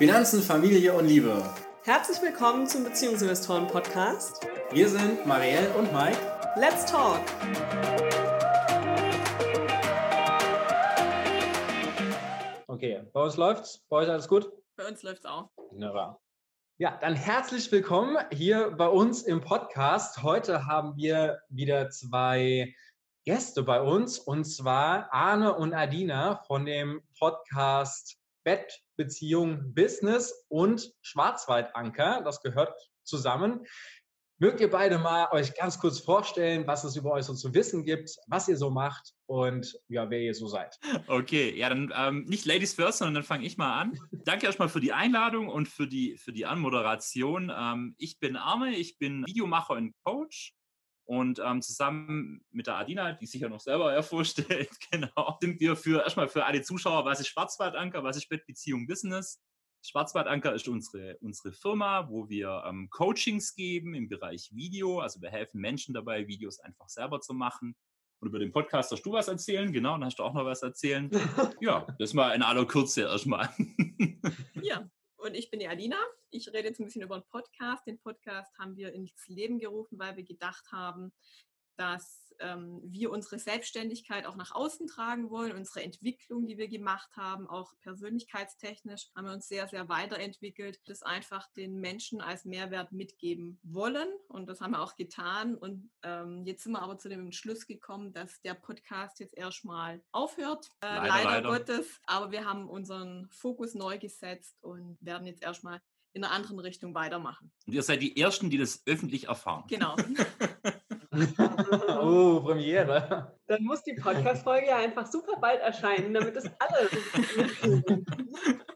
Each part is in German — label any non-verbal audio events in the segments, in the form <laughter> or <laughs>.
Finanzen, Familie und Liebe. Herzlich willkommen zum Beziehungsinvestoren Podcast. Wir sind Marielle und Mike. Let's talk! Okay, bei uns läuft's. Bei euch alles gut? Bei uns läuft's auch. Wunderbar. Ja, dann herzlich willkommen hier bei uns im Podcast. Heute haben wir wieder zwei Gäste bei uns und zwar Arne und Adina von dem Podcast Bett, Beziehung, Business und Schwarzwaldanker. Das gehört zusammen. Mögt ihr beide mal euch ganz kurz vorstellen, was es über euch so zu wissen gibt, was ihr so macht und ja, wer ihr so seid? Okay, ja, dann ähm, nicht Ladies first, sondern dann fange ich mal an. Danke erstmal für die Einladung und für die, für die Anmoderation. Ähm, ich bin Arne, ich bin Videomacher und Coach und ähm, zusammen mit der Adina, die sich ja noch selber ja <laughs> vorstellt, genau, sind wir für erstmal für alle Zuschauer, was ist Schwarzwaldanker, was ist Bettbeziehung Business. Schwarzwaldanker ist unsere, unsere Firma, wo wir ähm, Coachings geben im Bereich Video. Also wir helfen Menschen dabei, Videos einfach selber zu machen. Und über den Podcast hast du was erzählen, genau, dann hast du auch noch was erzählen. <laughs> ja, das mal in aller Kürze erstmal. <laughs> ja, und ich bin die Alina. Ich rede jetzt ein bisschen über einen Podcast. Den Podcast haben wir ins Leben gerufen, weil wir gedacht haben, dass ähm, wir unsere Selbstständigkeit auch nach außen tragen wollen, unsere Entwicklung, die wir gemacht haben, auch persönlichkeitstechnisch, haben wir uns sehr, sehr weiterentwickelt, das einfach den Menschen als Mehrwert mitgeben wollen. Und das haben wir auch getan. Und ähm, jetzt sind wir aber zu dem Entschluss gekommen, dass der Podcast jetzt erstmal aufhört, äh, leider, leider, leider Gottes. Aber wir haben unseren Fokus neu gesetzt und werden jetzt erstmal in einer anderen Richtung weitermachen. Und ihr seid die Ersten, die das öffentlich erfahren. Genau. <laughs> oh, Premiere. Dann muss die Podcast-Folge ja einfach super bald erscheinen, damit es alle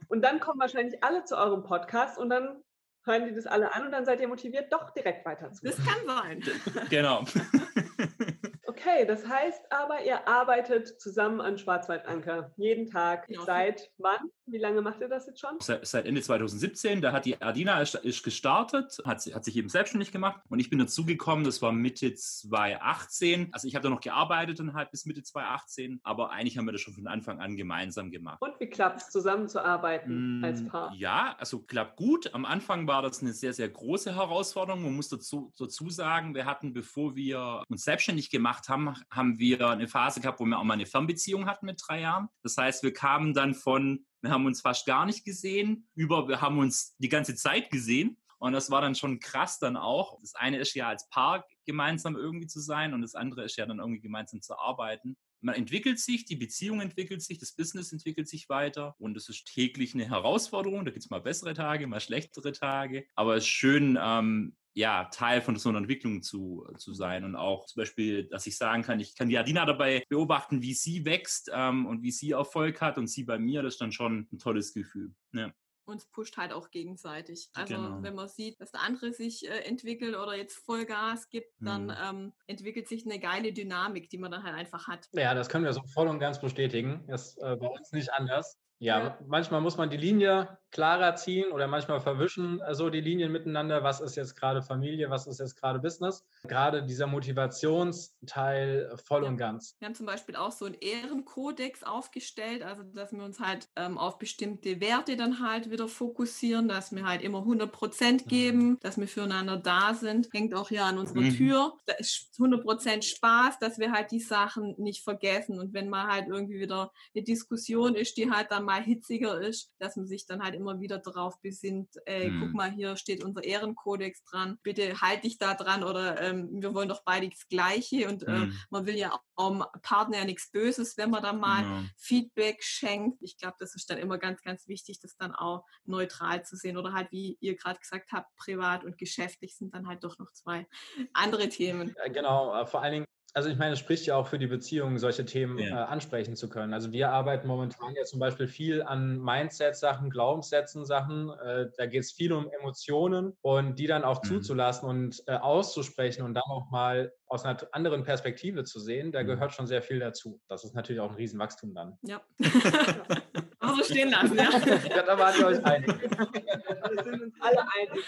Und dann kommen wahrscheinlich alle zu eurem Podcast und dann hören die das alle an und dann seid ihr motiviert, doch direkt weiterzumachen. Das kann sein. Genau. <laughs> Okay, das heißt aber, ihr arbeitet zusammen an Schwarzwaldanker. Jeden Tag. Genau. Seit wann? Wie lange macht ihr das jetzt schon? Seit, seit Ende 2017. Da hat die Adina ist, gestartet, hat, hat, sich eben selbstständig gemacht und ich bin dazugekommen. Das war Mitte 2018. Also ich habe da noch gearbeitet dann halt bis Mitte 2018, aber eigentlich haben wir das schon von Anfang an gemeinsam gemacht. Und wie klappt es, zusammenzuarbeiten mmh, als Paar? Ja, also klappt gut. Am Anfang war das eine sehr, sehr große Herausforderung. Man muss dazu, dazu sagen, wir hatten, bevor wir uns selbstständig gemacht haben, haben wir eine Phase gehabt, wo wir auch mal eine Fernbeziehung hatten mit drei Jahren. Das heißt, wir kamen dann von wir haben uns fast gar nicht gesehen, über wir haben uns die ganze Zeit gesehen. Und das war dann schon krass dann auch. Das eine ist ja als Paar gemeinsam irgendwie zu sein und das andere ist ja dann irgendwie gemeinsam zu arbeiten. Man entwickelt sich, die Beziehung entwickelt sich, das Business entwickelt sich weiter und es ist täglich eine Herausforderung. Da gibt es mal bessere Tage, mal schlechtere Tage. Aber es ist schön, ähm, ja, Teil von so einer Entwicklung zu, zu sein. Und auch zum Beispiel, dass ich sagen kann, ich kann die Adina dabei beobachten, wie sie wächst ähm, und wie sie Erfolg hat und sie bei mir, das ist dann schon ein tolles Gefühl. Ja uns pusht halt auch gegenseitig. Also genau. wenn man sieht, dass der andere sich äh, entwickelt oder jetzt Vollgas gibt, dann mhm. ähm, entwickelt sich eine geile Dynamik, die man dann halt einfach hat. Ja, das können wir so voll und ganz bestätigen. Das ist äh, bei uns nicht anders. Ja, ja, manchmal muss man die Linie klarer ziehen oder manchmal verwischen äh, so die Linien miteinander. Was ist jetzt gerade Familie, was ist jetzt gerade Business? Gerade dieser Motivationsteil voll ja. und ganz. Wir haben zum Beispiel auch so einen Ehrenkodex aufgestellt, also dass wir uns halt ähm, auf bestimmte Werte dann halt wieder fokussieren, dass wir halt immer 100 Prozent mhm. geben, mhm. dass wir füreinander da sind. Hängt auch hier an unserer mhm. Tür. Da ist 100 Prozent Spaß, dass wir halt die Sachen nicht vergessen. Und wenn mal halt irgendwie wieder eine Diskussion ist, die halt dann mal hitziger ist, dass man sich dann halt immer immer wieder darauf besinnt, äh, hm. guck mal, hier steht unser Ehrenkodex dran, bitte halt dich da dran oder ähm, wir wollen doch beide das Gleiche und äh, hm. man will ja auch dem Partner ja nichts Böses, wenn man dann mal genau. Feedback schenkt. Ich glaube, das ist dann immer ganz, ganz wichtig, das dann auch neutral zu sehen oder halt, wie ihr gerade gesagt habt, privat und geschäftlich sind dann halt doch noch zwei andere Themen. Genau, äh, vor allen Dingen also ich meine, es spricht ja auch für die Beziehung, solche Themen ja. äh, ansprechen zu können. Also wir arbeiten momentan ja zum Beispiel viel an Mindset-Sachen, Glaubenssätzen-Sachen. Äh, da geht es viel um Emotionen und die dann auch mhm. zuzulassen und äh, auszusprechen und dann auch mal aus einer anderen Perspektive zu sehen, da mhm. gehört schon sehr viel dazu. Das ist natürlich auch ein Riesenwachstum dann. Ja. <laughs> <laughs> so stehen lassen, ja. <laughs> ja da wart ihr euch einig. Da sind uns alle einig.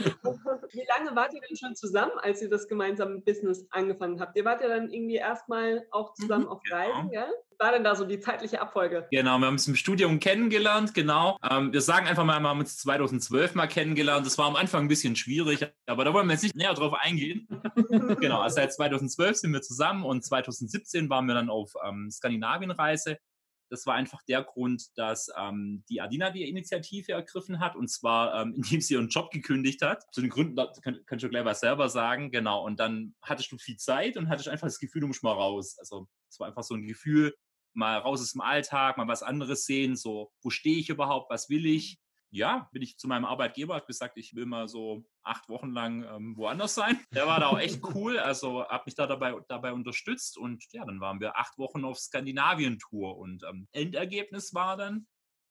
Wie lange wart ihr denn schon zusammen, als ihr das gemeinsame Business angefangen habt? Ihr wart ja dann irgendwie erstmal auch zusammen mhm, auf Reisen, genau. gell? war denn da so die zeitliche Abfolge? Genau, wir haben uns im Studium kennengelernt, genau. Ähm, wir sagen einfach mal, wir haben uns 2012 mal kennengelernt. Das war am Anfang ein bisschen schwierig, aber da wollen wir jetzt nicht näher drauf eingehen. <laughs> genau, also seit 2012 sind wir zusammen und 2017 waren wir dann auf ähm, Skandinavienreise. Das war einfach der Grund, dass ähm, die Adina die Initiative ergriffen hat und zwar, ähm, <laughs> indem sie ihren Job gekündigt hat. Zu den Gründen kann, kannst du gleich was selber sagen, genau. Und dann hattest du viel Zeit und hattest einfach das Gefühl, du musst mal raus. Also es war einfach so ein Gefühl, mal raus aus dem Alltag, mal was anderes sehen, so, wo stehe ich überhaupt, was will ich? Ja, bin ich zu meinem Arbeitgeber, habe gesagt, ich will mal so acht Wochen lang ähm, woanders sein. Der war da auch echt <laughs> cool, also habe mich da dabei, dabei unterstützt und ja, dann waren wir acht Wochen auf Skandinavien-Tour und ähm, Endergebnis war dann,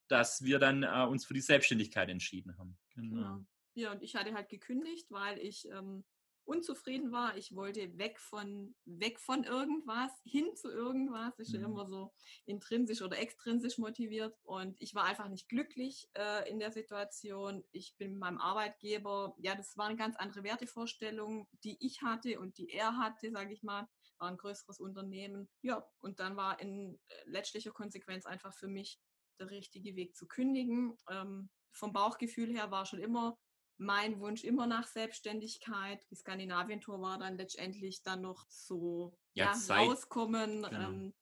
dass wir dann äh, uns für die Selbstständigkeit entschieden haben. Genau. Ja, und ich hatte halt gekündigt, weil ich ähm, unzufrieden war. Ich wollte weg von, weg von irgendwas, hin zu irgendwas. Ich bin mhm. immer so intrinsisch oder extrinsisch motiviert. Und ich war einfach nicht glücklich äh, in der Situation. Ich bin mit meinem Arbeitgeber, ja, das war eine ganz andere Wertevorstellung, die ich hatte und die er hatte, sage ich mal. War ein größeres Unternehmen. Ja, und dann war in äh, letztlicher Konsequenz einfach für mich der richtige Weg zu kündigen. Ähm, vom Bauchgefühl her war schon immer mein Wunsch immer nach Selbstständigkeit. Die Skandinavien-Tour war dann letztendlich dann noch so ja, ja rauskommen, genau. ähm,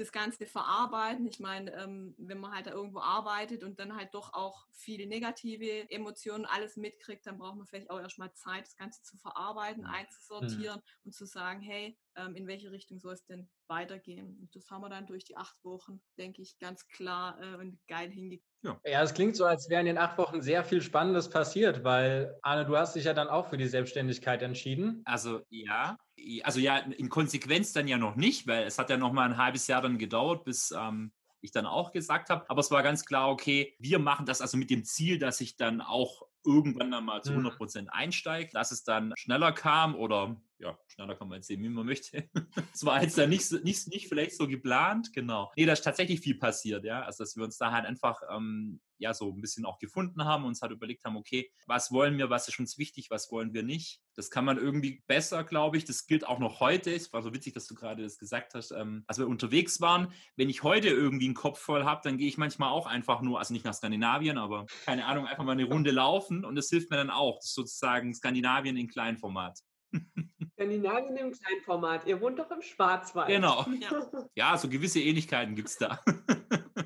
das Ganze verarbeiten. Ich meine, ähm, wenn man halt da irgendwo arbeitet und dann halt doch auch viele negative Emotionen alles mitkriegt, dann braucht man vielleicht auch erstmal Zeit, das Ganze zu verarbeiten, mhm. einzusortieren mhm. und zu sagen, hey, ähm, in welche Richtung soll es denn weitergehen? Und das haben wir dann durch die acht Wochen, denke ich, ganz klar äh, und geil hingekriegt. Ja. ja, es klingt so, als wäre in den acht Wochen sehr viel Spannendes passiert, weil Arne, du hast dich ja dann auch für die Selbstständigkeit entschieden. Also ja, also ja, in Konsequenz dann ja noch nicht, weil es hat ja noch mal ein halbes Jahr dann gedauert, bis ähm, ich dann auch gesagt habe. Aber es war ganz klar, okay, wir machen das also mit dem Ziel, dass ich dann auch irgendwann dann mal zu 100 mhm. Prozent einsteige, dass es dann schneller kam oder ja, schneller kann man jetzt sehen, wie man möchte. <laughs> Es war jetzt dann nicht, nicht, nicht vielleicht so geplant, genau. Nee, da ist tatsächlich viel passiert, ja. Also, dass wir uns da halt einfach, ähm, ja, so ein bisschen auch gefunden haben, uns halt überlegt haben, okay, was wollen wir, was ist uns wichtig, was wollen wir nicht. Das kann man irgendwie besser, glaube ich. Das gilt auch noch heute. Es war so witzig, dass du gerade das gesagt hast, ähm, als wir unterwegs waren. Wenn ich heute irgendwie einen Kopf voll habe, dann gehe ich manchmal auch einfach nur, also nicht nach Skandinavien, aber keine Ahnung, einfach mal eine Runde laufen und das hilft mir dann auch. Das ist sozusagen Skandinavien in Kleinformat. <laughs> Skandinavien im Kleinformat. Ihr wohnt doch im Schwarzwald. Genau. Ja, <laughs> ja so gewisse Ähnlichkeiten gibt es da.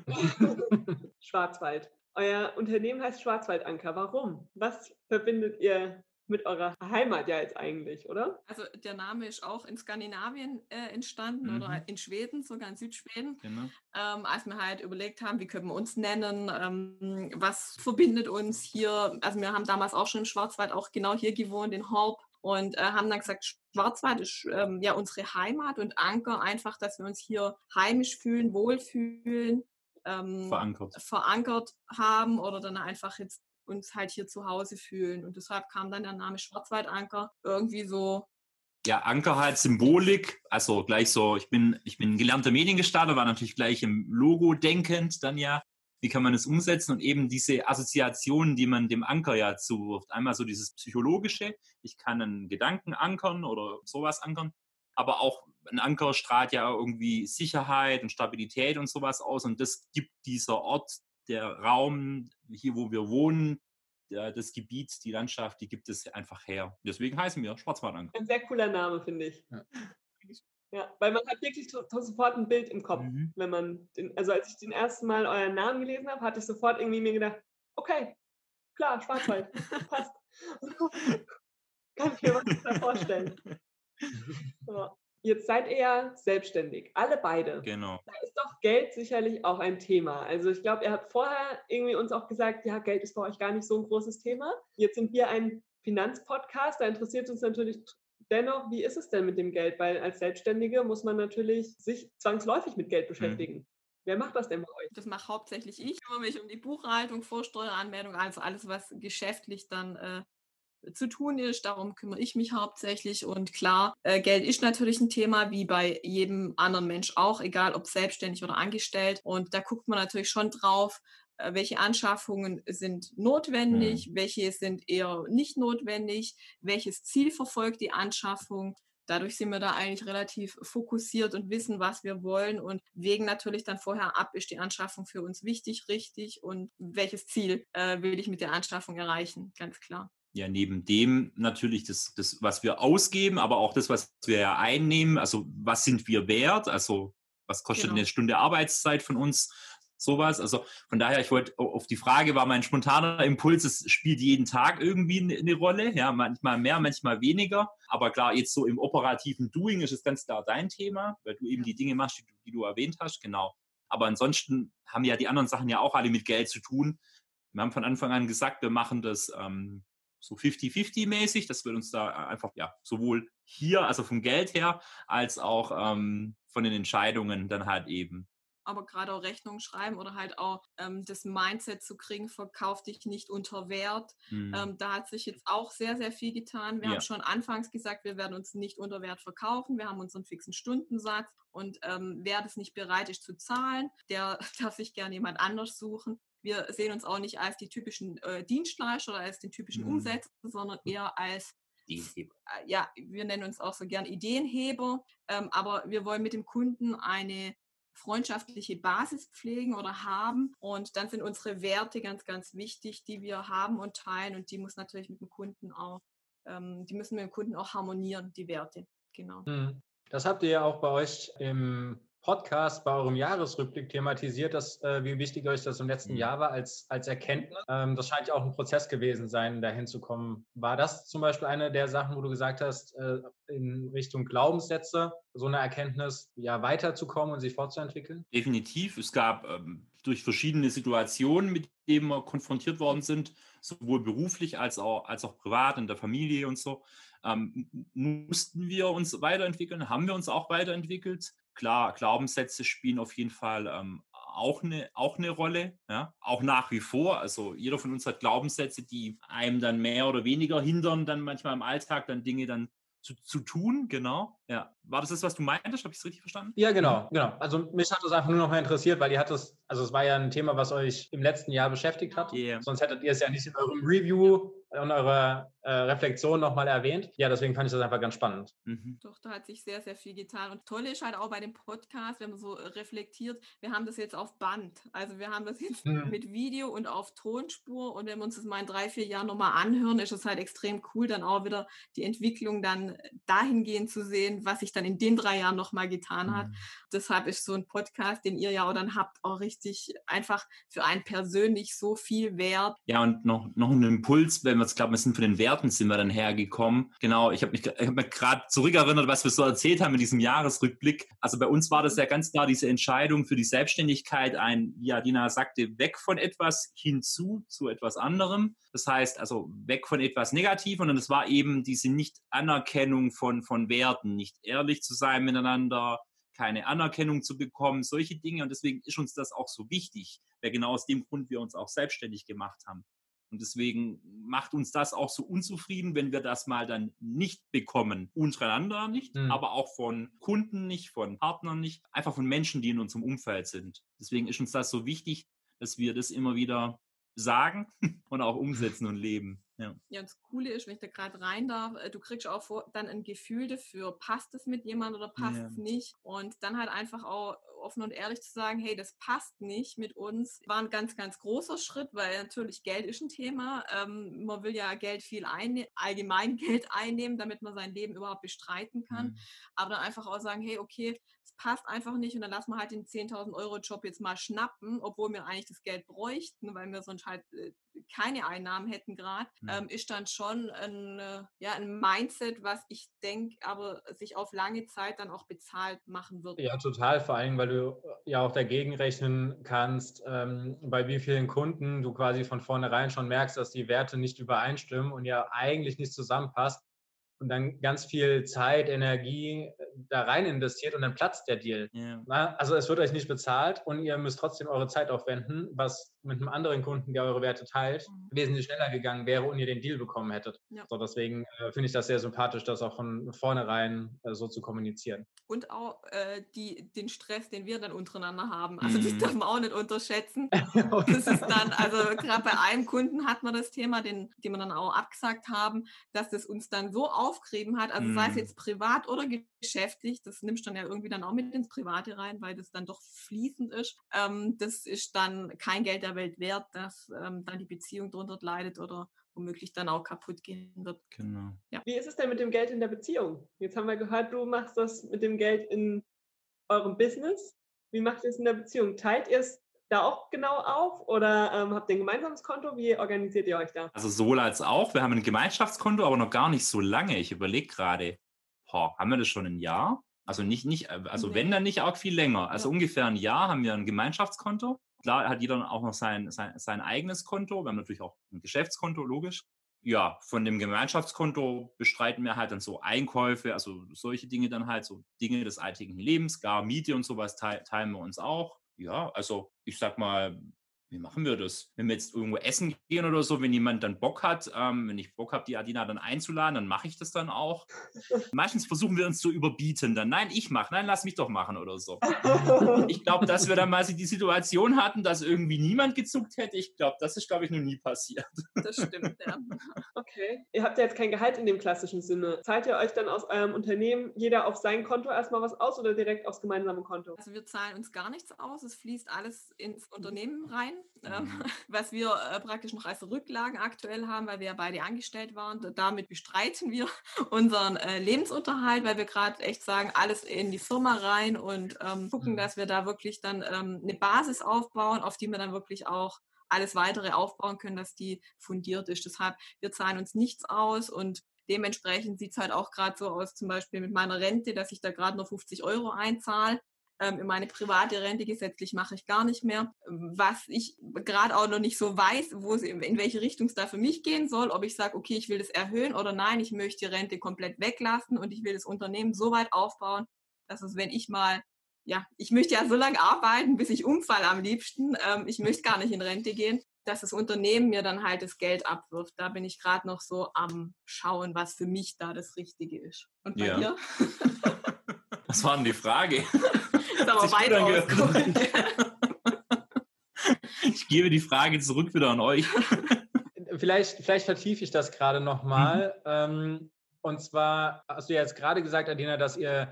<laughs> Schwarzwald. Euer Unternehmen heißt Schwarzwaldanker. Warum? Was verbindet ihr mit eurer Heimat ja jetzt eigentlich, oder? Also der Name ist auch in Skandinavien äh, entstanden mhm. oder in Schweden, sogar in Südschweden. Genau. Ähm, als wir halt überlegt haben, wie können wir uns nennen, ähm, was verbindet uns hier. Also wir haben damals auch schon im Schwarzwald auch genau hier gewohnt, in Horb und äh, haben dann gesagt, Schwarzwald ist ähm, ja unsere Heimat und Anker einfach, dass wir uns hier heimisch fühlen, wohlfühlen, ähm, verankert. verankert haben oder dann einfach jetzt uns halt hier zu Hause fühlen. Und deshalb kam dann der Name Schwarzwaldanker irgendwie so. Ja, Anker halt Symbolik, also gleich so, ich bin, ich bin gelernter Mediengestalter, war natürlich gleich im Logo denkend dann ja wie kann man es umsetzen und eben diese Assoziationen, die man dem Anker ja zuwirft. Einmal so dieses psychologische, ich kann einen Gedanken ankern oder sowas ankern, aber auch ein Anker strahlt ja irgendwie Sicherheit und Stabilität und sowas aus und das gibt dieser Ort, der Raum, hier wo wir wohnen, das Gebiet, die Landschaft, die gibt es einfach her. Deswegen heißen wir Schwarzwaldanker. Ein sehr cooler Name, finde ich. Ja. Ja, weil man hat wirklich sofort ein Bild im Kopf, mhm. wenn man, den, also als ich den ersten Mal euren Namen gelesen habe, hatte ich sofort irgendwie mir gedacht, okay, klar, Schwarzwald, passt. <laughs> Kann ich mir was vorstellen. <laughs> So. Jetzt seid ihr ja selbstständig, alle beide. Genau. Da ist doch Geld sicherlich auch ein Thema. Also ich glaube, ihr habt vorher irgendwie uns auch gesagt, ja, Geld ist für euch gar nicht so ein großes Thema. Jetzt sind wir ein Finanzpodcast, da interessiert uns natürlich dennoch, wie ist es denn mit dem Geld? Weil als Selbstständige muss man natürlich sich zwangsläufig mit Geld mhm. beschäftigen. Mhm. Wer macht das denn bei euch? Das mache hauptsächlich ich. Ich kümmere mich um die Buchhaltung, Vorsteueranmeldung, also alles, was geschäftlich dann äh, zu tun ist. Darum kümmere ich mich hauptsächlich. Und klar, äh, Geld ist natürlich ein Thema, wie bei jedem anderen Mensch auch, egal ob selbstständig oder angestellt. Und da guckt man natürlich schon drauf, äh, welche Anschaffungen sind notwendig, mhm. welche sind eher nicht notwendig, welches Ziel verfolgt die Anschaffung. dadurch sind wir da eigentlich relativ fokussiert und wissen, was wir wollen und wägen natürlich dann vorher ab, ist die Anschaffung für uns wichtig, richtig und welches Ziel äh, will ich mit der Anschaffung erreichen, ganz klar. Ja, neben dem natürlich das, das, was wir ausgeben, aber auch das, was wir ja einnehmen. Also was sind wir wert? Also was kostet genau. eine Stunde Arbeitszeit von uns? sowas. Also von daher, ich wollte auf die Frage war mein spontaner Impuls, es spielt jeden Tag irgendwie eine Rolle, ja, manchmal mehr, manchmal weniger. Aber klar, jetzt so im operativen Doing ist es ganz klar dein Thema, weil du eben die Dinge machst, die du, die du erwähnt hast, genau. Aber ansonsten haben ja die anderen Sachen ja auch alle mit Geld zu tun. Wir haben von Anfang an gesagt, wir machen das ähm, so 50-50-mäßig, dass wir uns da einfach ja sowohl hier, also vom Geld her, als auch ähm, von den Entscheidungen dann halt eben aber gerade auch Rechnungen schreiben oder halt auch ähm, das Mindset zu kriegen, verkauf dich nicht unter Wert. Mhm. Ähm, da hat sich jetzt auch sehr, sehr viel getan. Wir ja. haben schon anfangs gesagt, wir werden uns nicht unter Wert verkaufen. Wir haben unseren fixen Stundensatz und ähm, wer das nicht bereit ist zu zahlen, der <laughs> darf sich gerne jemand anders suchen. Wir sehen uns auch nicht als die typischen äh, Dienstleister oder als den typischen mhm. Umsetzer, sondern eher als äh, ja, wir nennen uns auch so gern Ideenheber, ähm, aber wir wollen mit dem Kunden eine freundschaftliche Basis pflegen oder haben. Und dann sind unsere Werte ganz, ganz wichtig, die wir haben und teilen. Und die muss natürlich mit dem Kunden auch, ähm, die müssen mit dem Kunden auch harmonieren, die Werte. Genau. Hm. Das habt ihr ja auch bei euch im Podcast bei eurem Jahresrückblick thematisiert, dass, äh, wie wichtig euch das im letzten mhm. Jahr war als, als Erkenntnis. Ähm, das scheint ja auch ein Prozess gewesen sein, dahin zu kommen. War das zum Beispiel eine der Sachen, wo du gesagt hast, äh, in Richtung Glaubenssätze, so eine Erkenntnis ja weiterzukommen und sich fortzuentwickeln? Definitiv. Es gab ähm, durch verschiedene Situationen, mit denen wir konfrontiert worden sind, sowohl beruflich als auch, als auch privat in der Familie und so, ähm, mussten wir uns weiterentwickeln, haben wir uns auch weiterentwickelt klar, Glaubenssätze spielen auf jeden Fall ähm, auch, eine, auch eine Rolle, ja? auch nach wie vor. Also jeder von uns hat Glaubenssätze, die einem dann mehr oder weniger hindern, dann manchmal im Alltag dann Dinge dann zu, zu tun, genau. Ja. War das das, was du meintest? Habe ich es richtig verstanden? Ja, genau, mhm. genau. Also mich hat das einfach nur noch mal interessiert, weil ihr hattet, also es war ja ein Thema, was euch im letzten Jahr beschäftigt hat. Yeah. Sonst hättet ihr es ja nicht in eurem Review und eurer äh, Reflexion nochmal erwähnt. Ja, deswegen fand ich das einfach ganz spannend. Mhm. Doch, da hat sich sehr, sehr viel getan. Und toll ist halt auch bei dem Podcast, wenn man so reflektiert, wir haben das jetzt auf Band. Also wir haben das jetzt mhm. mit Video und auf Tonspur. Und wenn wir uns das mal in drei, vier Jahren nochmal anhören, ist es halt extrem cool, dann auch wieder die Entwicklung dann dahingehend zu sehen, was sich dann in den drei Jahren nochmal getan hat. Mhm. Deshalb ist so ein Podcast, den ihr ja auch dann habt, auch richtig einfach für einen persönlich so viel wert. Ja, und noch, noch ein Impuls, wenn wir jetzt glauben, wir sind von den Werten sind wir dann hergekommen. Genau, ich habe mich, ich hab mich gerade zurückerinnert, was wir so erzählt haben in diesem Jahresrückblick. Also bei uns war das ja ganz klar diese Entscheidung für die Selbstständigkeit, ein, wie Adina sagte, weg von etwas hinzu zu etwas anderem. Das heißt also weg von etwas Negativem und es war eben diese Nicht-Anerkennung von, von Werten, nicht ehrlich zu sein miteinander, keine Anerkennung zu bekommen, solche Dinge. Und deswegen ist uns das auch so wichtig, weil genau aus dem Grund wir uns auch selbstständig gemacht haben. Und deswegen macht uns das auch so unzufrieden, wenn wir das mal dann nicht bekommen. Untereinander nicht, mhm. aber auch von Kunden nicht, von Partnern nicht, einfach von Menschen, die in unserem Umfeld sind. Deswegen ist uns das so wichtig, dass wir das immer wieder sagen <laughs> und auch umsetzen und leben. Ja. ja, und das Coole ist, wenn ich da gerade rein darf, äh, du kriegst auch vor, dann ein Gefühl dafür, passt es mit jemandem oder passt ja. es nicht. Und dann halt einfach auch offen und ehrlich zu sagen, hey, das passt nicht mit uns, war ein ganz, ganz großer Schritt, weil natürlich Geld ist ein Thema. Ähm, man will ja Geld viel einnehmen, allgemein <laughs> Geld einnehmen, damit man sein Leben überhaupt bestreiten kann. Mhm. Aber dann einfach auch sagen, hey, okay, passt einfach nicht und dann lassen wir halt den 10.000 Euro Job jetzt mal schnappen, obwohl wir eigentlich das Geld bräuchten, weil wir sonst halt äh, keine Einnahmen hätten gerade, mhm. ähm, ist dann schon ein, äh, ja, ein Mindset, was ich denke, aber sich auf lange Zeit dann auch bezahlt machen wird. Ja, total, vor allem, weil du äh, ja auch dagegen rechnen kannst, ähm, bei wie vielen Kunden du quasi von vornherein schon merkst, dass die Werte nicht übereinstimmen und ja eigentlich nicht zusammenpasst und dann ganz viel Zeit, Energie da rein investiert und dann platzt der Deal. Ja. Also es wird euch nicht bezahlt und ihr müsst trotzdem eure Zeit aufwenden, was mit einem anderen Kunden, der eure Werte teilt, mhm. wesentlich schneller gegangen wäre und ihr den Deal bekommen hättet. Ja. So, deswegen äh, finde ich das sehr sympathisch, das auch von vornherein äh, so zu kommunizieren. Und auch äh, die, den Stress, den wir dann untereinander haben. Also das mhm. darf man auch nicht unterschätzen. <laughs> das ist dann, also gerade bei einem Kunden hat man das Thema, den, den wir dann auch abgesagt haben, dass das uns dann so aufgerieben hat, also sei es mhm. jetzt privat oder geschäftlich, das nimmst du dann ja irgendwie dann auch mit ins Private rein, weil das dann doch fließend ist. Ähm, das ist dann kein Geld der Welt wert, dass ähm, dann die Beziehung drunter leidet oder womöglich dann auch kaputt gehen wird. Genau. Ja. Wie ist es denn mit dem Geld in der Beziehung? Jetzt haben wir gehört, du machst das mit dem Geld in eurem Business. Wie macht ihr es in der Beziehung? Teilt ihr es da auch genau auf oder ähm, habt ihr ein gemeinsames Konto? Wie organisiert ihr euch da? Also sowohl als auch. Wir haben ein Gemeinschaftskonto, aber noch gar nicht so lange. Ich überlege gerade, haben wir das schon ein Jahr? Also nicht, nicht, äh, also nee. wenn dann nicht auch viel länger. Also ja. ungefähr ein Jahr haben wir ein Gemeinschaftskonto. Klar hat jeder auch noch sein, sein, sein eigenes Konto. Wir haben natürlich auch ein Geschäftskonto, logisch. Ja, von dem Gemeinschaftskonto bestreiten wir halt dann so Einkäufe, also solche Dinge dann halt, so Dinge des alltäglichen Lebens, gar Miete und sowas teilen wir uns auch. Ja, also ich sag mal, wie machen wir das? Wenn wir jetzt irgendwo essen gehen oder so, wenn jemand dann Bock hat, ähm, wenn ich Bock habe, die Adina dann einzuladen, dann mache ich das dann auch. <laughs> Meistens versuchen wir uns zu überbieten, dann nein, ich mache, nein, lass mich doch machen oder so. <laughs> ich glaube, dass wir dann mal die Situation hatten, dass irgendwie niemand gezuckt hätte. Ich glaube, das ist, glaube ich, noch nie passiert. Das stimmt, ja. <laughs> Okay. Ihr habt ja jetzt kein Gehalt in dem klassischen Sinne. Zahlt ihr euch dann aus eurem Unternehmen jeder auf sein Konto erstmal was aus oder direkt aufs gemeinsame Konto? Also wir zahlen uns gar nichts aus. Es fließt alles ins Unternehmen rein ähm, mhm. <laughs> was wir äh, praktisch noch als Rücklagen aktuell haben, weil wir ja beide angestellt waren. Damit bestreiten wir <laughs> unseren äh, Lebensunterhalt, weil wir gerade echt sagen, alles in die Firma rein und ähm, gucken, mhm. dass wir da wirklich dann ähm, eine Basis aufbauen, auf die wir dann wirklich auch alles weitere aufbauen können, dass die fundiert ist. Deshalb, wir zahlen uns nichts aus und dementsprechend sieht es halt auch gerade so aus, zum Beispiel mit meiner Rente, dass ich da gerade noch 50 Euro einzahle in meine private Rente gesetzlich mache ich gar nicht mehr. Was ich gerade auch noch nicht so weiß, wo sie, in welche Richtung es da für mich gehen soll, ob ich sage, okay, ich will das erhöhen oder nein, ich möchte die Rente komplett weglassen und ich will das Unternehmen so weit aufbauen, dass es, wenn ich mal ja, ich möchte ja so lange arbeiten, bis ich umfall am liebsten. Ähm, ich möchte gar nicht in Rente gehen, dass das Unternehmen mir dann halt das Geld abwirft. Da bin ich gerade noch so am Schauen, was für mich da das Richtige ist. Und bei ja. dir? Was war denn die Frage? <laughs> ist aber weit <laughs> Ich gebe die Frage zurück wieder an euch. Vielleicht, vielleicht vertiefe ich das gerade nochmal. Mhm. Ähm, und zwar hast du ja jetzt gerade gesagt, Adina, dass ihr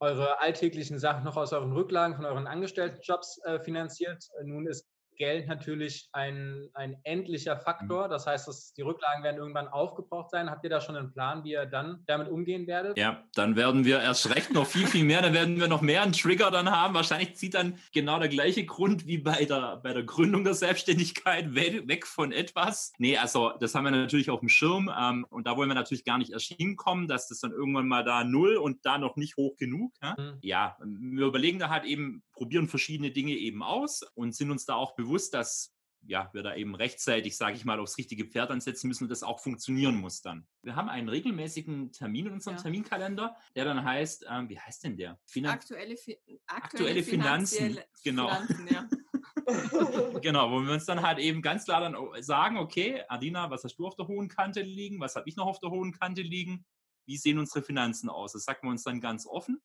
eure alltäglichen Sachen noch aus euren Rücklagen von euren Angestelltenjobs äh, finanziert. Nun ist Geld natürlich ein, ein endlicher Faktor. Mhm. Das heißt, dass die Rücklagen werden irgendwann aufgebraucht sein. Habt ihr da schon einen Plan, wie ihr dann damit umgehen werdet? Ja, dann werden wir erst recht noch viel, viel mehr. Dann werden wir noch mehr einen Trigger dann haben. Wahrscheinlich zieht dann genau der gleiche Grund wie bei der, bei der Gründung der Selbstständigkeit <laughs> weg von etwas. Nee, also das haben wir natürlich auf dem Schirm. Ähm, und da wollen wir natürlich gar nicht erst hinkommen, dass das dann irgendwann mal da null und da noch nicht hoch genug. Ja, mhm. ja wir überlegen da halt eben, probieren verschiedene Dinge eben aus und sind uns da auch bewusst, dass ja, wir da eben rechtzeitig, sage ich mal, aufs richtige Pferd ansetzen müssen und das auch funktionieren muss dann. Wir haben einen regelmäßigen Termin in unserem ja. Terminkalender, der dann heißt, ähm, wie heißt denn der? Finan aktuelle, Fi aktuelle, aktuelle Finanzen. Genau. Finanzen, ja. <laughs> <laughs> genau, wo wir uns dann halt eben ganz klar dann sagen, okay, Adina, was hast du auf der hohen Kante liegen? Was habe ich noch auf der hohen Kante liegen? Wie sehen unsere Finanzen aus? Das sagen wir uns dann ganz offen.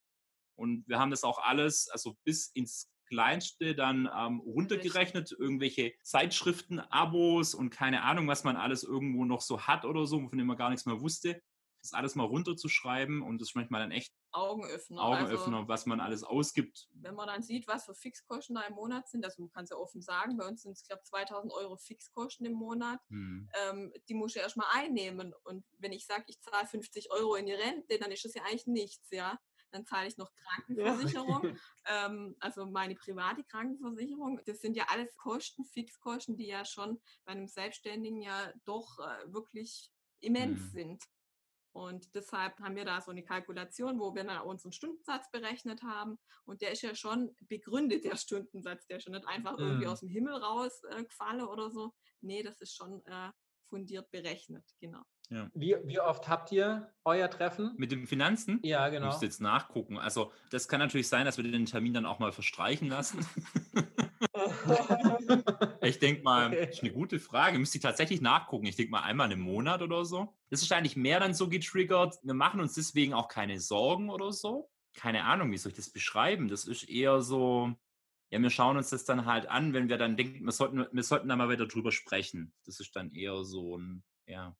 Und wir haben das auch alles, also bis ins Kleinste dann ähm, runtergerechnet, irgendwelche Zeitschriften, Abos und keine Ahnung, was man alles irgendwo noch so hat oder so, von dem man gar nichts mehr wusste. Das alles mal runterzuschreiben und das ist manchmal dann echt Augenöffner. Augenöffner, also, was man alles ausgibt. Wenn man dann sieht, was für Fixkosten da im Monat sind, also man kann es ja offen sagen, bei uns sind es, glaube ich, 2000 Euro Fixkosten im Monat, hm. ähm, die muss ich erstmal einnehmen. Und wenn ich sage, ich zahle 50 Euro in die Rente, dann ist das ja eigentlich nichts, ja dann zahle ich noch <laughs> Krankenversicherung, ja. ähm, also meine private Krankenversicherung. Das sind ja alles Kosten, Fixkosten, die ja schon bei einem Selbstständigen ja doch äh, wirklich immens mhm. sind. Und deshalb haben wir da so eine Kalkulation, wo wir dann unseren Stundensatz berechnet haben. Und der ist ja schon begründet, der Stundensatz. Der ist schon nicht einfach irgendwie mhm. aus dem Himmel rausgefallen äh, oder so. Nee, das ist schon äh, fundiert berechnet, genau. Ja. Wie, wie oft habt ihr euer Treffen? Mit den Finanzen? Ja, genau. Müsst jetzt nachgucken. Also, das kann natürlich sein, dass wir den Termin dann auch mal verstreichen lassen. <laughs> ich denke mal, okay. ist eine gute Frage. Müsste ich tatsächlich nachgucken. Ich denke mal einmal im Monat oder so. Das ist eigentlich mehr dann so getriggert. Wir machen uns deswegen auch keine Sorgen oder so. Keine Ahnung, wie soll ich das beschreiben? Das ist eher so, ja, wir schauen uns das dann halt an, wenn wir dann denken, wir sollten, wir sollten da mal wieder drüber sprechen. Das ist dann eher so ein, ja.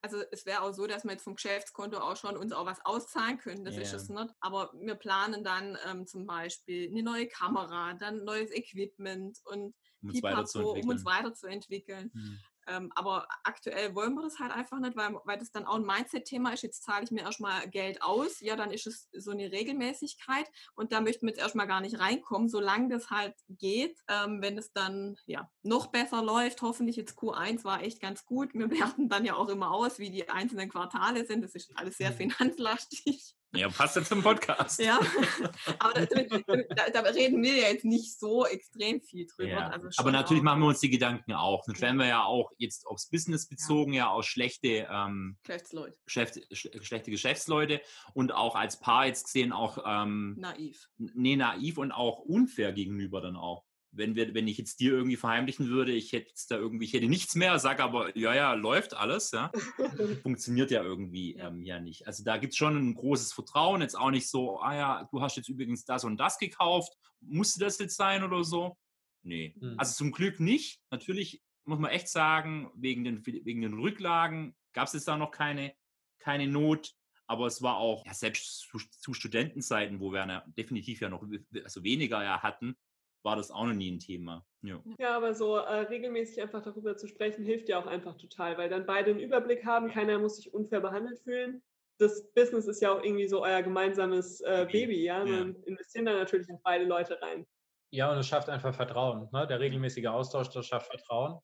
Also es wäre auch so, dass wir jetzt vom Geschäftskonto auch schon uns auch was auszahlen können. Das yeah. ist es nicht. Aber wir planen dann ähm, zum Beispiel eine neue Kamera, dann neues Equipment und um uns weiterzuentwickeln. Um uns weiterzuentwickeln. Mhm. Ähm, aber aktuell wollen wir das halt einfach nicht, weil, weil das dann auch ein Mindset-Thema ist. Jetzt zahle ich mir erstmal Geld aus. Ja, dann ist es so eine Regelmäßigkeit. Und da möchten wir jetzt erstmal gar nicht reinkommen, solange das halt geht. Ähm, wenn es dann ja noch besser läuft, hoffentlich jetzt Q1 war echt ganz gut. Wir <laughs> werten dann ja auch immer aus, wie die einzelnen Quartale sind. Das ist alles sehr mhm. finanzlastig. Ja, passt jetzt zum Podcast. ja, <laughs> aber da, da, reden wir ja jetzt nicht so extrem viel drüber. Ja. Also aber natürlich machen wir uns die Gedanken auch. Dann werden wir ja auch jetzt aufs Business bezogen, ja, ja auch schlechte ähm, Geschäftsleute. Geschäft, schlechte Geschäftsleute und auch als Paar jetzt gesehen auch ähm, naiv. Nee, naiv und auch unfair gegenüber dann auch wenn wir, wenn ich jetzt dir irgendwie verheimlichen würde, ich hätte da irgendwie, ich hätte nichts mehr, sag aber, ja, ja, läuft alles, ja. <laughs> Funktioniert ja irgendwie ähm, ja nicht. Also da gibt es schon ein großes Vertrauen, jetzt auch nicht so, ah ja, du hast jetzt übrigens das und das gekauft, musste das jetzt sein oder so? Nee. Mhm. Also zum Glück nicht. Natürlich muss man echt sagen, wegen den, wegen den Rücklagen gab es jetzt da noch keine, keine Not. Aber es war auch, ja, selbst zu, zu Studentenzeiten, wo wir ja definitiv ja noch also weniger ja hatten, war das auch noch nie ein Thema. Ja, ja aber so äh, regelmäßig einfach darüber zu sprechen, hilft ja auch einfach total, weil dann beide einen Überblick haben, keiner muss sich unfair behandelt fühlen. Das Business ist ja auch irgendwie so euer gemeinsames äh, Baby, ja. Man ja. investieren da natürlich auch beide Leute rein. Ja, und es schafft einfach Vertrauen. Ne? Der regelmäßige Austausch, das schafft Vertrauen.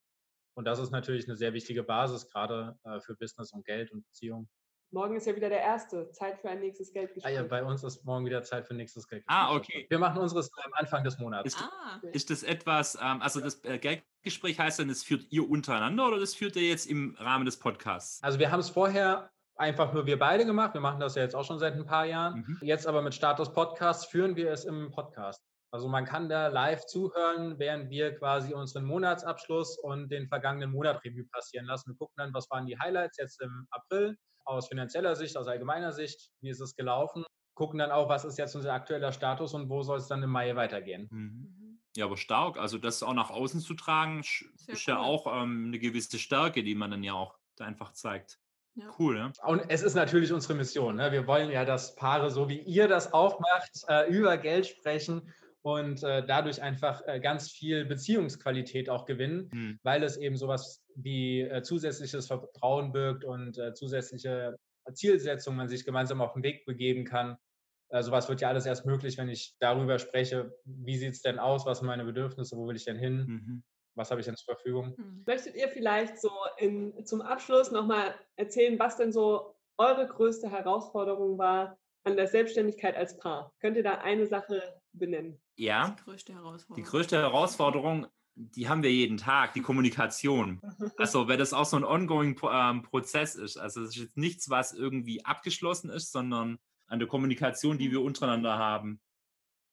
Und das ist natürlich eine sehr wichtige Basis, gerade äh, für Business und Geld und Beziehungen. Morgen ist ja wieder der erste. Zeit für ein nächstes Geldgespräch. Ah ja, bei uns ist morgen wieder Zeit für ein nächstes Geldgespräch. Ah, okay. Wir machen unseres am Anfang des Monats. Ist, ah. ist das etwas, ähm, also das äh, Geldgespräch heißt dann, das führt ihr untereinander oder das führt ihr jetzt im Rahmen des Podcasts? Also wir haben es vorher einfach nur wir beide gemacht. Wir machen das ja jetzt auch schon seit ein paar Jahren. Mhm. Jetzt aber mit Start des Podcasts führen wir es im Podcast. Also man kann da live zuhören, während wir quasi unseren Monatsabschluss und den vergangenen Monat Revue passieren lassen. Wir gucken dann, was waren die Highlights jetzt im April aus finanzieller Sicht, aus allgemeiner Sicht, wie ist es gelaufen, gucken dann auch, was ist jetzt unser aktueller Status und wo soll es dann im Mai weitergehen. Mhm. mhm. Ja, aber stark. Also das auch nach außen zu tragen, Sehr ist cool. ja auch ähm, eine gewisse Stärke, die man dann ja auch da einfach zeigt. Ja. Cool, ja. Und es ist natürlich unsere Mission. Ne? Wir wollen ja, dass Paare, so wie ihr das auch macht, äh, über Geld sprechen und äh, dadurch einfach äh, ganz viel Beziehungsqualität auch gewinnen, mhm. weil es eben sowas wie äh, zusätzliches Vertrauen birgt und äh, zusätzliche Zielsetzungen man sich gemeinsam auf den Weg begeben kann. Äh, sowas wird ja alles erst möglich, wenn ich darüber spreche, wie sieht es denn aus, was sind meine Bedürfnisse, wo will ich denn hin, mhm. was habe ich denn zur Verfügung. Mhm. Möchtet ihr vielleicht so in, zum Abschluss nochmal erzählen, was denn so eure größte Herausforderung war an der Selbstständigkeit als Paar? Könnt ihr da eine Sache benennen? Ja, die größte Herausforderung. Die größte Herausforderung die haben wir jeden Tag, die Kommunikation. <laughs> Also, wenn das auch so ein ongoing ähm, Prozess ist, also es ist jetzt nichts, was irgendwie abgeschlossen ist, sondern an der Kommunikation, die wir untereinander haben.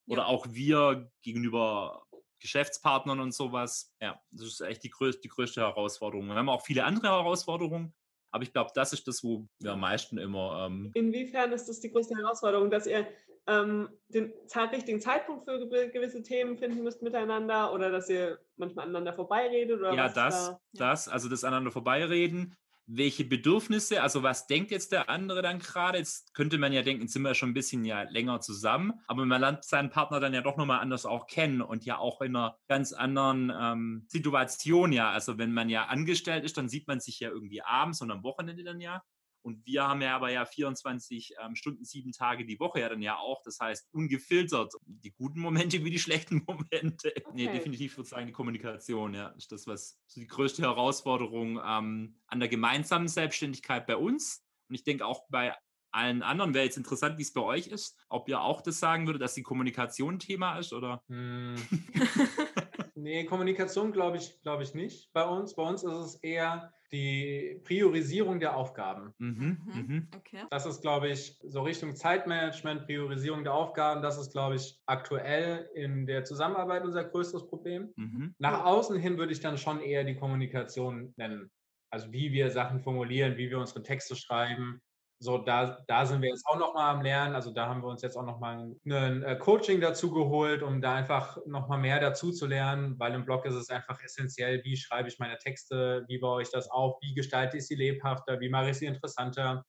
Oder ja. auch wir gegenüber Geschäftspartnern und sowas. Ja, das ist echt die größte, die größte Herausforderung. Wir haben auch viele andere Herausforderungen, aber ich glaube, das ist das, wo wir am meisten immer. Ähm Inwiefern ist das die größte Herausforderung, dass ihr ähm, den richtigen Zeitpunkt für gewisse Themen finden müsst miteinander oder dass ihr manchmal aneinander vorbeiredet? Oder ja, das, da? das, also das aneinander vorbeireden. Welche Bedürfnisse, also was denkt jetzt der andere dann gerade? Jetzt könnte man ja denken, sind wir schon ein bisschen ja länger zusammen, aber man lernt seinen Partner dann ja doch nochmal anders auch kennen und ja auch in einer ganz anderen ähm, Situation ja. Also wenn man ja angestellt ist, dann sieht man sich ja irgendwie abends und am Wochenende dann ja. Und wir haben ja aber ja 24 ähm, Stunden, sieben Tage die Woche ja dann ja auch. Das heißt, ungefiltert die guten Momente wie die schlechten <laughs> Momente. Okay. Nee, definitiv würde ich sagen, die Kommunikation, ja, ist das, was so die größte Herausforderung ähm, an der gemeinsamen Selbstständigkeit bei uns. Und ich denke auch bei allen anderen wäre jetzt interessant, wie es bei euch ist. Ob ihr auch das sagen würdet, dass die Kommunikation ein Thema ist oder? Hm. <laughs> Nee, Kommunikation glaube ich, glaube ich nicht bei uns. Bei uns ist es eher die Priorisierung der Aufgaben. Mhm, mhm. Mhm. Okay. Das ist, glaube ich, so Richtung Zeitmanagement, Priorisierung der Aufgaben. Das ist, glaube ich, aktuell in der Zusammenarbeit unser größtes Problem. Mhm. Nach außen hin würde ich dann schon eher die Kommunikation nennen. Also wie wir Sachen formulieren, wie wir unsere Texte schreiben. So, da, da sind wir jetzt auch nochmal am Lernen. Also da haben wir uns jetzt auch nochmal ein äh, Coaching dazu geholt, um da einfach nochmal mehr dazu zu lernen, weil im Blog ist es einfach essentiell, wie schreibe ich meine Texte, wie baue ich das auf, wie gestalte ich sie lebhafter, wie mache ich sie interessanter,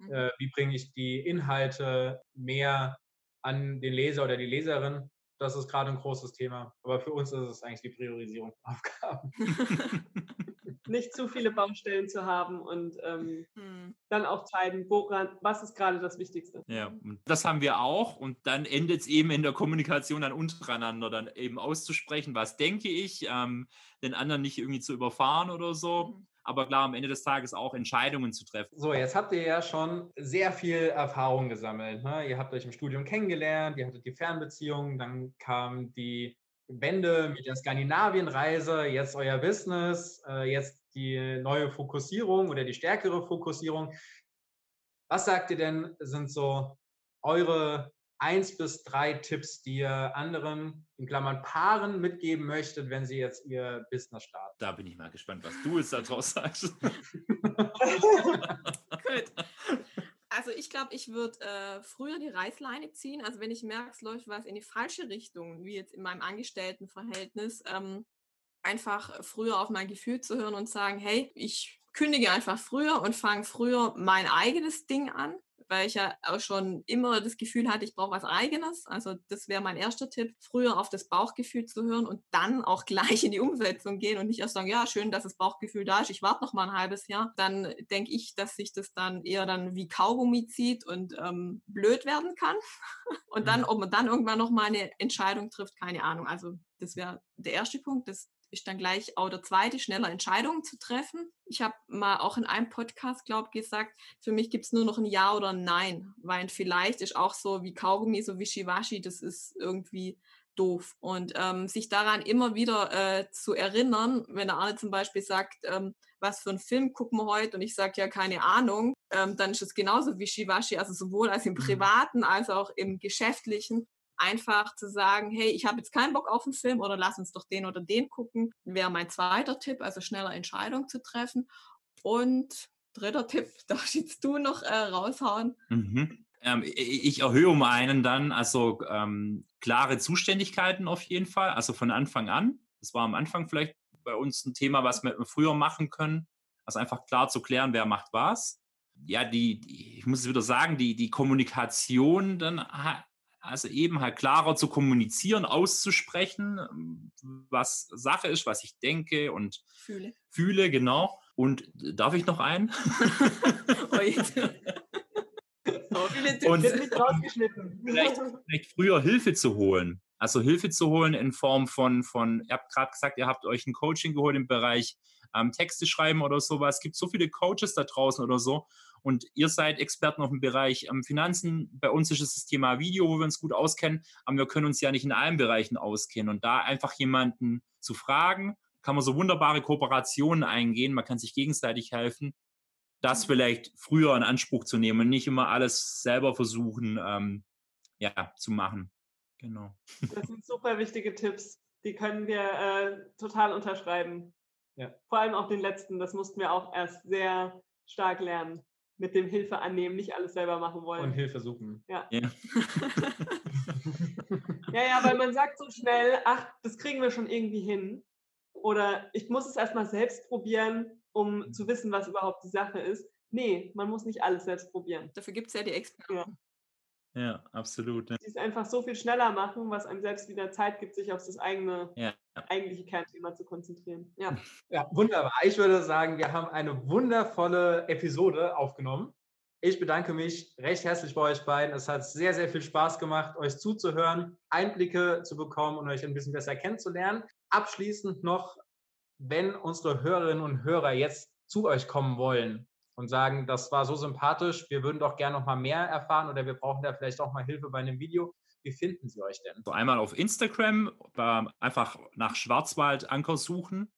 Mhm. äh, wie bringe ich die Inhalte mehr an den Leser oder die Leserin. Das ist gerade ein großes Thema. Aber für uns ist es eigentlich die Priorisierung von Aufgaben. <laughs> Nicht zu viele Baustellen zu haben und ähm, Hm. dann auch zeigen, woran, was ist gerade das Wichtigste. Ja, und das haben wir auch. Und dann endet es eben in der Kommunikation dann untereinander, dann eben auszusprechen, was denke ich, ähm, den anderen nicht irgendwie zu überfahren oder so. Aber klar, am Ende des Tages auch Entscheidungen zu treffen. So, jetzt habt ihr ja schon sehr viel Erfahrung gesammelt. Ne? Ihr habt euch im Studium kennengelernt, ihr hattet die Fernbeziehung, dann kam die Wende mit der Skandinavienreise, jetzt euer Business, äh, jetzt die neue Fokussierung oder die stärkere Fokussierung. Was sagt ihr denn, sind so eure eins bis drei Tipps, die ihr anderen, in Klammern Paaren, mitgeben möchtet, wenn sie jetzt ihr Business starten? Da bin ich mal gespannt, was du jetzt daraus sagst. <laughs> Gut. Also ich glaube, ich würde äh, früher die Reißleine ziehen. Also wenn ich merke, es läuft was in die falsche Richtung, wie jetzt in meinem Angestelltenverhältnis, ähm, einfach früher auf mein Gefühl zu hören und sagen, hey, ich kündige einfach früher und fange früher mein eigenes Ding an, weil ich ja auch schon immer das Gefühl hatte, ich brauche was eigenes. Also das wäre mein erster Tipp, früher auf das Bauchgefühl zu hören und dann auch <laughs> gleich in die Umsetzung gehen und nicht erst sagen, ja, schön, dass das Bauchgefühl da ist, ich warte noch mal ein halbes Jahr. Dann denke ich, dass sich das dann eher dann wie Kaugummi zieht und ähm, blöd werden kann. <laughs> Und dann, Mhm. ob man dann irgendwann noch mal eine Entscheidung trifft, keine Ahnung. Also das wäre der erste Punkt. Das ist dann gleich auch der zweite, schneller Entscheidungen zu treffen. Ich habe mal auch in einem Podcast, glaube ich, gesagt, für mich gibt es nur noch ein Ja oder ein Nein, weil vielleicht ist auch so wie Kaugummi, so wischiwaschi, das ist irgendwie doof. Und ähm, sich daran immer wieder äh, zu erinnern, wenn der Arne zum Beispiel sagt, ähm, was für einen Film gucken wir heute und ich sage ja keine Ahnung, ähm, dann ist es genauso wischiwaschi, also sowohl als im Mhm. Privaten als auch im Geschäftlichen einfach zu sagen, hey, ich habe jetzt keinen Bock auf einen Film oder lass uns doch den oder den gucken, wäre mein zweiter Tipp, also schneller Entscheidungen zu treffen. Und dritter Tipp, <laughs> darfst jetzt du noch äh, raushauen? Mhm. Ähm, ich erhöhe um einen dann, also ähm, klare Zuständigkeiten auf jeden Fall, also von Anfang an. Das war am Anfang vielleicht bei uns ein Thema, was wir früher machen können. Also einfach klar zu klären, wer macht was. Ja, die, die ich muss es wieder sagen, die, die Kommunikation dann also eben halt klarer zu kommunizieren, auszusprechen, ähm, was Sache ist, was ich denke und Fühle. fühle, genau. Und darf ich noch einen? <laughs> <laughs> Oh. Und-. Vielleicht- vielleicht früher Hilfe zu holen. Also Hilfe zu holen in Form von, von ihr habt gerade gesagt, ihr habt euch ein Coaching geholt im Bereich ähm, Texte schreiben oder sowas. Es gibt so viele Coaches da draußen oder so. Und ihr seid Experten auf dem Bereich ähm, Finanzen. Bei uns ist es das Thema Video, wo wir uns gut auskennen, aber wir können uns ja nicht in allen Bereichen auskennen. Und da einfach jemanden zu fragen, kann man so wunderbare Kooperationen eingehen, man kann sich gegenseitig helfen, das vielleicht früher in Anspruch zu nehmen und nicht immer alles selber versuchen, ähm, ja, zu machen. Genau. Das sind <laughs> super wichtige Tipps. Die können wir äh, total unterschreiben. Ja. Vor allem auch den letzten, das mussten wir auch erst sehr stark lernen. Mit dem Hilfe annehmen, nicht alles selber machen Und wollen. Hilfe suchen. Ja. <laughs> Ja, ja, weil man sagt so schnell, ach, das kriegen wir schon irgendwie hin. Oder ich muss es erstmal selbst probieren, um zu wissen, was überhaupt die Sache ist. Nee, man muss nicht alles selbst probieren. Dafür gibt es ja die Experten. Ja, absolut. Ne? Die es einfach so viel schneller machen, was einem selbst wieder Zeit gibt, sich auf das eigene, Ja. eigentliche Kernthema zu konzentrieren. Ja. <laughs> Ja, wunderbar. Ich würde sagen, wir haben eine wundervolle Episode aufgenommen. Ich bedanke mich recht herzlich bei euch beiden. Es hat sehr, sehr viel Spaß gemacht, euch zuzuhören, Einblicke zu bekommen und euch ein bisschen besser kennenzulernen. Abschließend noch, wenn unsere Hörerinnen und Hörer jetzt zu euch kommen wollen und sagen, das war so sympathisch, wir würden doch gerne noch mal mehr erfahren oder wir brauchen da vielleicht auch mal Hilfe bei einem Video. Wie finden sie euch denn? So einmal auf Instagram, einfach nach Schwarzwaldanker suchen.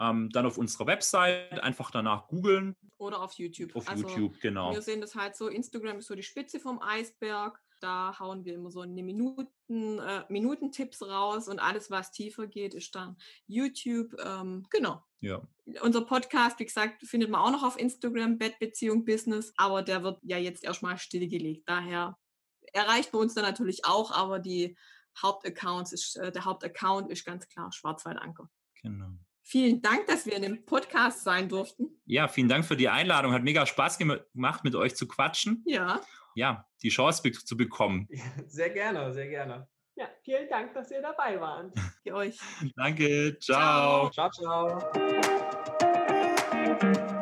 Ähm, dann auf unserer Website einfach danach googeln. Oder auf YouTube. Auf also YouTube, genau. Wir sehen das halt so, Instagram ist so die Spitze vom Eisberg. Da hauen wir immer so eine Minuten, äh, Minutentipps raus und alles, was tiefer geht, ist dann YouTube. Ähm, genau. Ja. Unser Podcast, wie gesagt, findet man auch noch auf Instagram, Bettbeziehung Business, aber der wird ja jetzt erstmal stillgelegt. Daher erreicht bei uns dann natürlich auch, aber die Hauptaccounts ist, äh, der Hauptaccount ist ganz klar Schwarzwaldanker. Genau. Vielen Dank, dass wir in dem Podcast sein durften. Ja, vielen Dank für die Einladung. Hat mega Spaß gemacht, mit euch zu quatschen. Ja. Ja, die Chance zu bekommen. Sehr gerne, sehr gerne. Ja, vielen Dank, dass ihr dabei wart. <laughs> Für euch. Danke. Ciao. Ciao, ciao. ciao.